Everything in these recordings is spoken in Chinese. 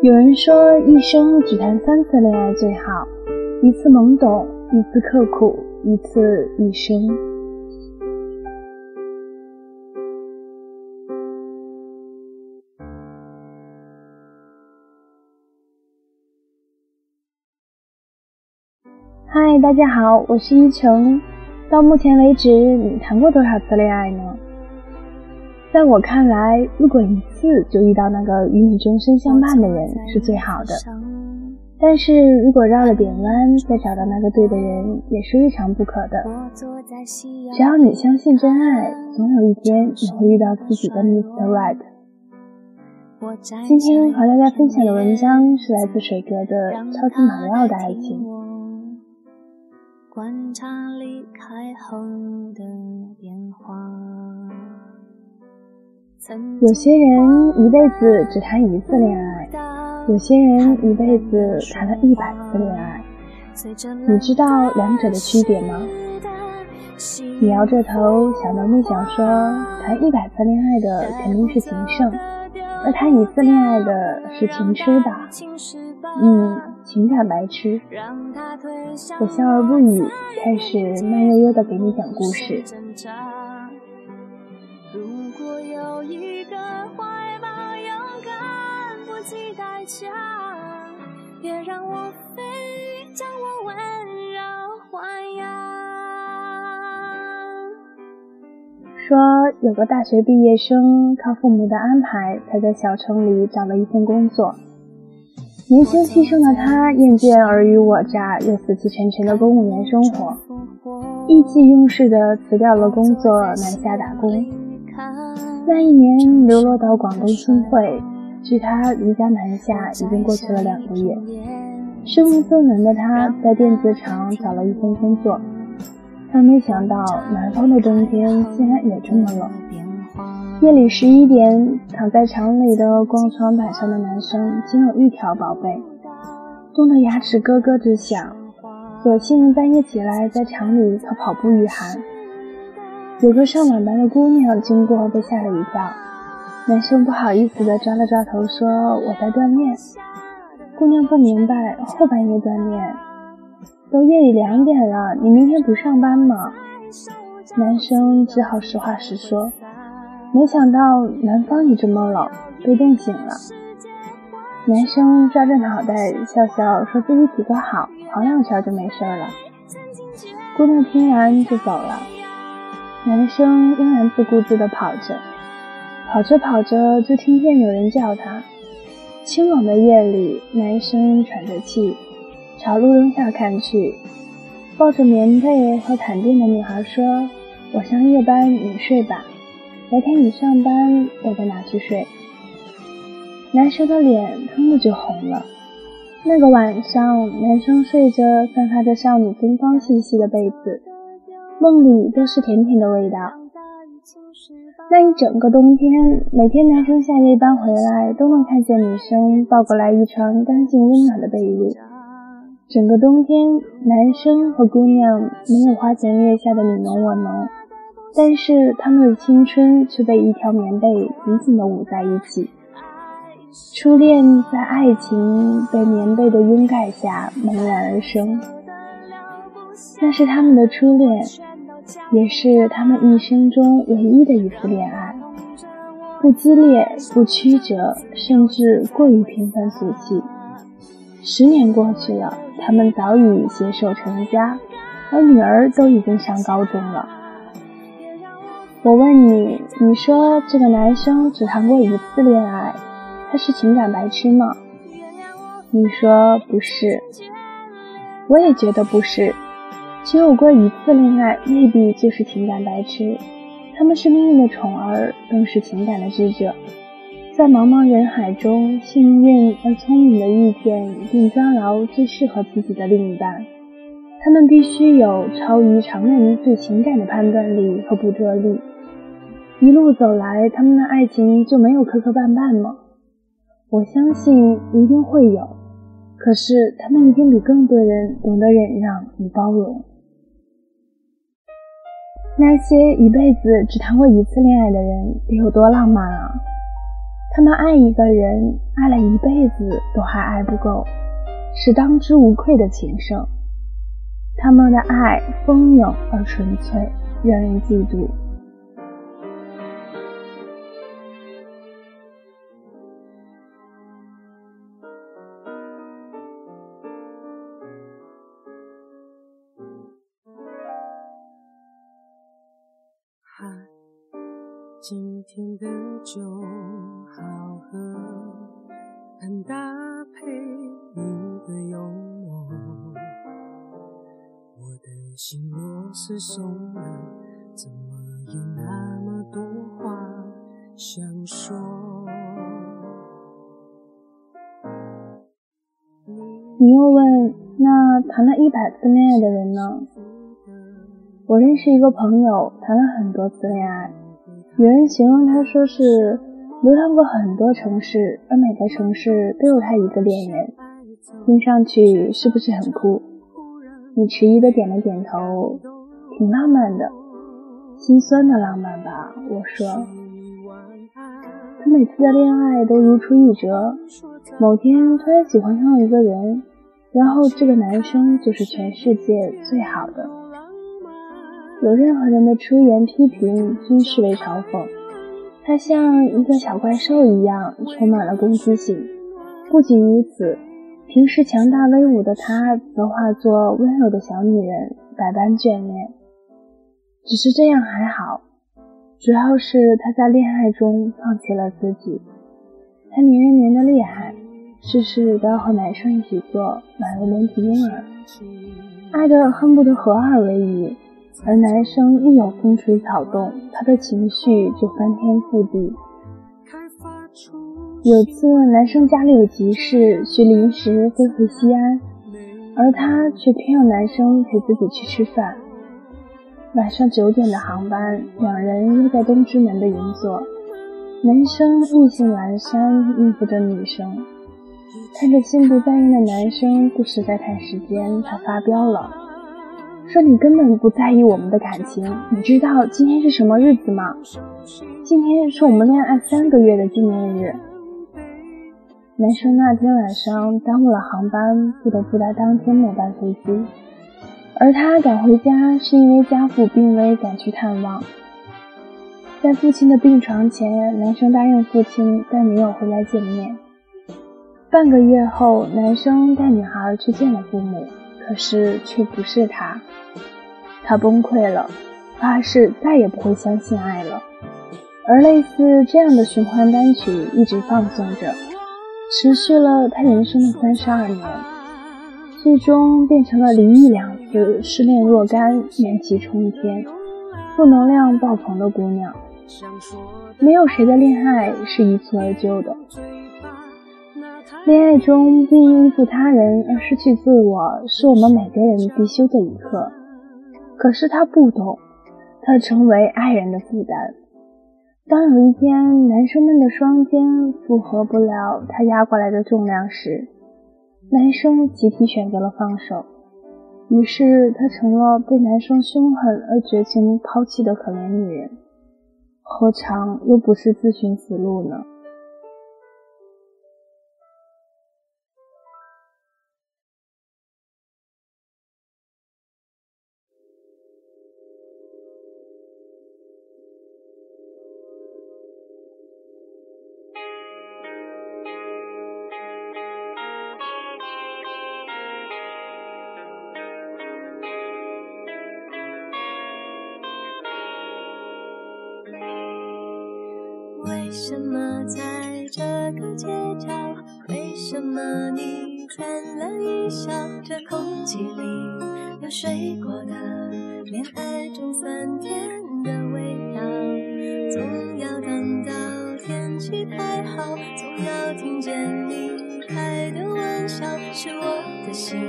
有人说，一生只谈三次恋爱最好，一次懵懂，一次刻苦，一次一生。嗨，大家好，我是依晨。到目前为止，你谈过多少次恋爱呢？在我看来，如果一次就遇到那个与你终身相伴的人是最好的。但是如果绕了点弯再找到那个对的人，也是未尝不可的。只要你相信真爱，总有一天你会遇到自己的 Mr. Right。今天和大家分享的文章是来自水哥的《超级马里奥的爱情》。观察离开后的变化。有些人一辈子只谈一次恋爱，有些人一辈子谈了一百次恋爱。你知道两者的区别吗？你摇着头，想都没想说，谈一百次恋爱的肯定是情圣，而谈一次恋爱的是情痴的。嗯，情感白痴。我笑而不语，开始慢悠悠的给你讲故事。别让我我飞，将我温柔豢养。说有个大学毕业生靠父母的安排，才在小城里找了一份工作。年轻气盛的他厌倦尔虞我诈又死气沉沉的公务员生活，意气用事的辞掉了工作，南下打工。那一年流落到广东新会。距他离家南下已经过去了两个月，身无分文的他在电子厂找了一份工作，但没想到南方的冬天竟然也这么冷。夜里十一点，躺在厂里的光床板上的男生仅有一条宝贝，冻得牙齿咯咯直响，索性半夜起来在厂里跑跑步御寒。有个上晚班的姑娘经过，被吓了一跳。男生不好意思地抓了抓头，说：“我在锻炼。”姑娘不明白，后半夜锻炼，都夜里两点了，你明天不上班吗？男生只好实话实说。没想到南方也这么冷，被冻醒了。男生抓着脑袋笑笑，说自己体格好，跑两圈就没事了。姑娘听完就走了，男生仍然自顾自地跑着。跑着跑着，就听见有人叫他。清冷的夜里，男生喘着气，朝路灯下看去，抱着棉被和毯垫的女孩说：“我上夜班，你睡吧。白天你上班，我再拿去睡。”男生的脸腾的就红了。那个晚上，男生睡着散发着少女芬芳气息的被子，梦里都是甜甜的味道。那一整个冬天，每天男生下夜班回来，都能看见女生抱过来一床干净温暖的被褥。整个冬天，男生和姑娘没有花前月下的你侬我侬，但是他们的青春却被一条棉被紧紧地捂在一起。初恋在爱情被棉被的拥盖下萌然而生，那是他们的初恋。也是他们一生中唯一的一次恋爱，不激烈，不曲折，甚至过于平凡俗气。十年过去了，他们早已携手成家，而女儿都已经上高中了。我问你，你说这个男生只谈过一次恋爱，他是情感白痴吗？你说不是，我也觉得不是。只有过一次恋爱，未必就是情感白痴。他们是命运的宠儿，更是情感的智者。在茫茫人海中，幸运而聪明的遇见并抓牢最适合自己的另一半。他们必须有超于常人对情感的判断力和捕捉力。一路走来，他们的爱情就没有磕磕绊绊吗？我相信一定会有。可是，他们一定比更多人懂得忍让与包容。那些一辈子只谈过一次恋爱的人，得有多浪漫啊！他们爱一个人，爱了一辈子都还爱不够，是当之无愧的情圣。他们的爱丰盈而纯粹，让人嫉妒。今天的酒好喝，很搭配你的幽默。我的心若是松了，怎么有那么多话想说？你又问，那谈了一百次恋爱的人呢？我认识一个朋友，谈了很多次恋爱。有人形容他说是流浪过很多城市，而每个城市都有他一个恋人。听上去是不是很酷？你迟疑的点了点头，挺浪漫的，心酸的浪漫吧？我说，他每次的恋爱都如出一辙，某天突然喜欢上了一个人，然后这个男生就是全世界最好的。有任何人的出言批评均视为嘲讽，他像一个小怪兽一样，充满了攻击性。不仅如此，平时强大威武的他，则化作温柔的小女人，百般眷恋。只是这样还好，主要是他在恋爱中放弃了自己。他黏人黏得厉害，事事都要和男生一起做，宛如连体婴儿，爱得恨不得合二为一。而男生一有风吹草动，他的情绪就翻天覆地。有次男生家里有急事，需临时飞回西安，而他却偏要男生陪自己去吃饭。晚上九点的航班，两人约在东直门的银座。男生意兴阑珊，应付着女生。看着心不在焉的男生，不时在看时间，他发飙了。说你根本不在意我们的感情，你知道今天是什么日子吗？今天是我们恋爱三个月的纪念日。男生那天晚上耽误了航班，不得不在当天末班飞机，而他赶回家是因为家父病危，赶去探望。在父亲的病床前，男生答应父亲带女友回来见面。半个月后，男生带女孩去见了父母。可是却不是他，他崩溃了，发誓再也不会相信爱了。而类似这样的循环单曲一直放送着，持续了他人生的三十二年，最终变成了离异两次、失恋若干、怨气冲天、负能量爆棚的姑娘。没有谁的恋爱是一蹴而就的。恋爱中不因依附他人而失去自我，是我们每个人必修的一课。可是他不懂，他成为爱人的负担。当有一天男生们的双肩负荷不了他压过来的重量时，男生集体选择了放手。于是她成了被男生凶狠而绝情抛弃的可怜女人，何尝又不是自寻死路呢？为什么在这个街角？为什么你灿烂一笑？这空气里有水果的恋爱中酸甜的味道。总要等到天气太好，总要听见你开的玩笑，是我的心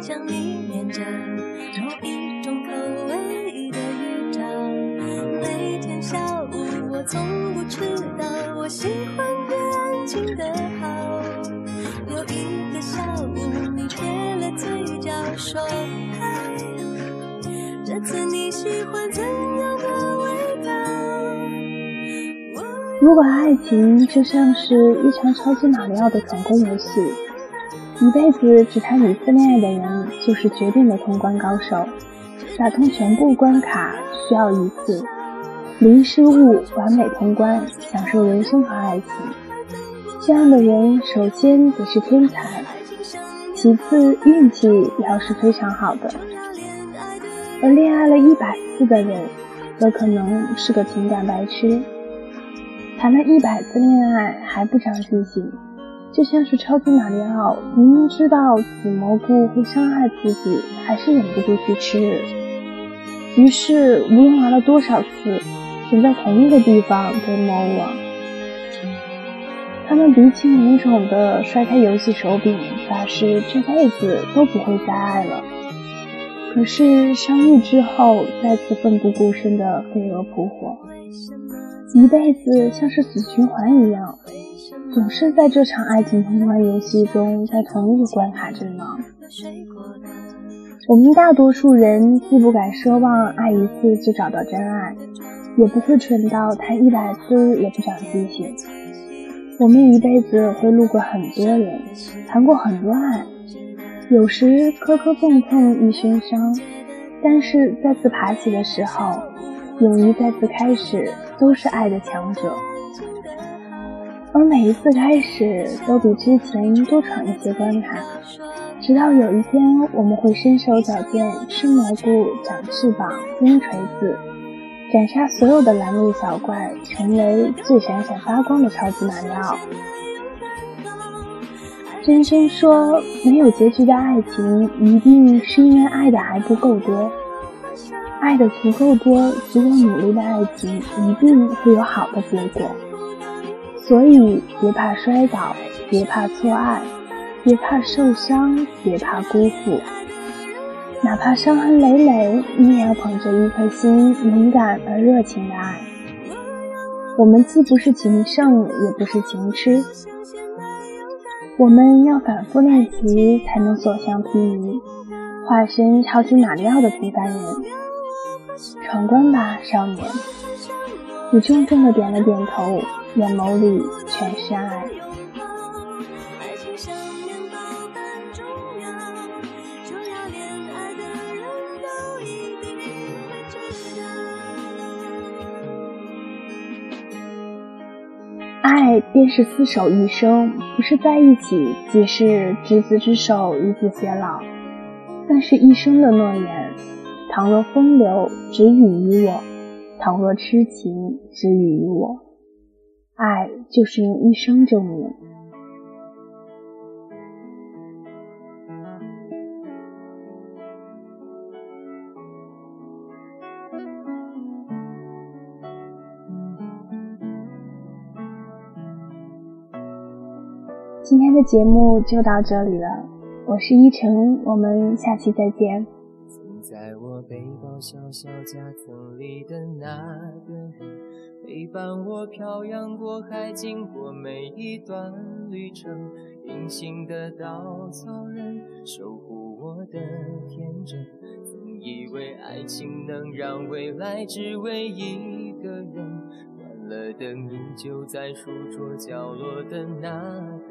像你念着某一从不。知道我喜欢越安静的好。有一个下午，你贴了嘴角说嗨，这次你喜欢怎样的味道？我如果爱情就像是一场超级马里奥的闯关游戏，一辈子只谈一次恋爱的人就是绝对的通关高手，打通全部关卡需要一次，零失误完美通关，享受人生和爱情。这样的人首先得是天才，其次运气要是非常好的，而恋爱了一百次的人，则可能是个情感白痴。谈了一百次恋爱还不长记性，就像是超级马里奥，明明知道紫蘑菇会伤害自己，还是忍不住去吃。于是无论玩了多少次，总在同一个地方被魔了。他们鼻青脸肿的摔开游戏手柄，发誓这辈子都不会再爱了。可是相遇之后，再次奋不顾身的飞蛾扑火。一辈子像是死循环一样，总是在这场爱情通关游戏中，在同一个关卡阵亡。我们大多数人既不敢奢望爱一次就找到真爱，也不会蠢到谈一百次也不长记性。我们一辈子会路过很多人，谈过很多爱，有时磕磕碰碰一身伤，但是再次爬起的时候。勇于再次开始，都是爱的强者。而每一次开始，都比之前多闯一些关卡，直到有一天，我们会身手矫健，吃蘑菇，长翅膀，扔锤子，斩杀所有的拦路小怪，成为最闪闪发光的超级马里奥。真真说，没有结局的爱情，一定是因为爱的还不够多。爱的足够多，只有努力的爱情一定会有好的结果。所以别怕摔倒，别怕错爱，别怕受伤，别怕辜负。哪怕伤痕累累，你也要捧着一颗心，勇敢而热情的爱。我们既不是情圣，也不是情痴，我们要反复练习，才能所向披靡，化身超级马里奥的平凡人。闯关吧，少年！你重重的点了点头，眼眸里全是爱。爱便是厮守一生，不是在一起，即是执子之手，与子偕老，那是一生的诺言。倘若风流只予于我，倘若痴情只予于我，爱就是用一生证明。今天的节目就到这里了，我是依晨，我们下期再见。曾在我背包小小夹层里的那个人，陪伴我漂洋过海，经过每一段旅程。隐形的稻草人，守护我的天真。曾以为爱情能让未来只为一个人。关了灯，依旧在书桌角落的那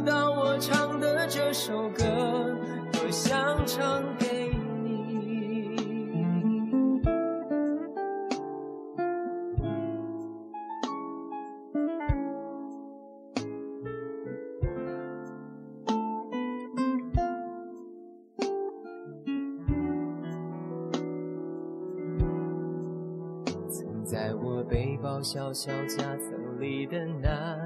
到我唱的这首歌，多想唱给你。曾在我背包小小夹层里的那。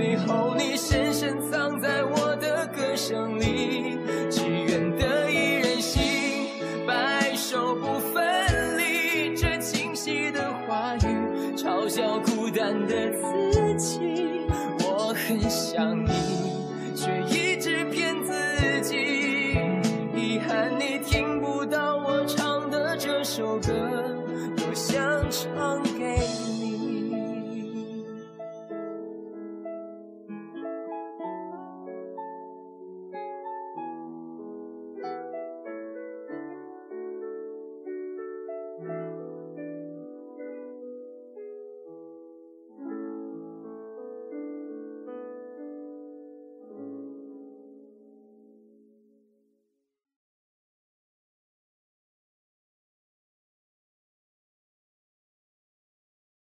最后你深深藏在我的歌声里，只愿得一人心。白首不分离，这清晰的话语嘲笑孤单的自己。我很想你。却一直骗自己，遗憾你听不到我唱的这首歌，多想唱给你。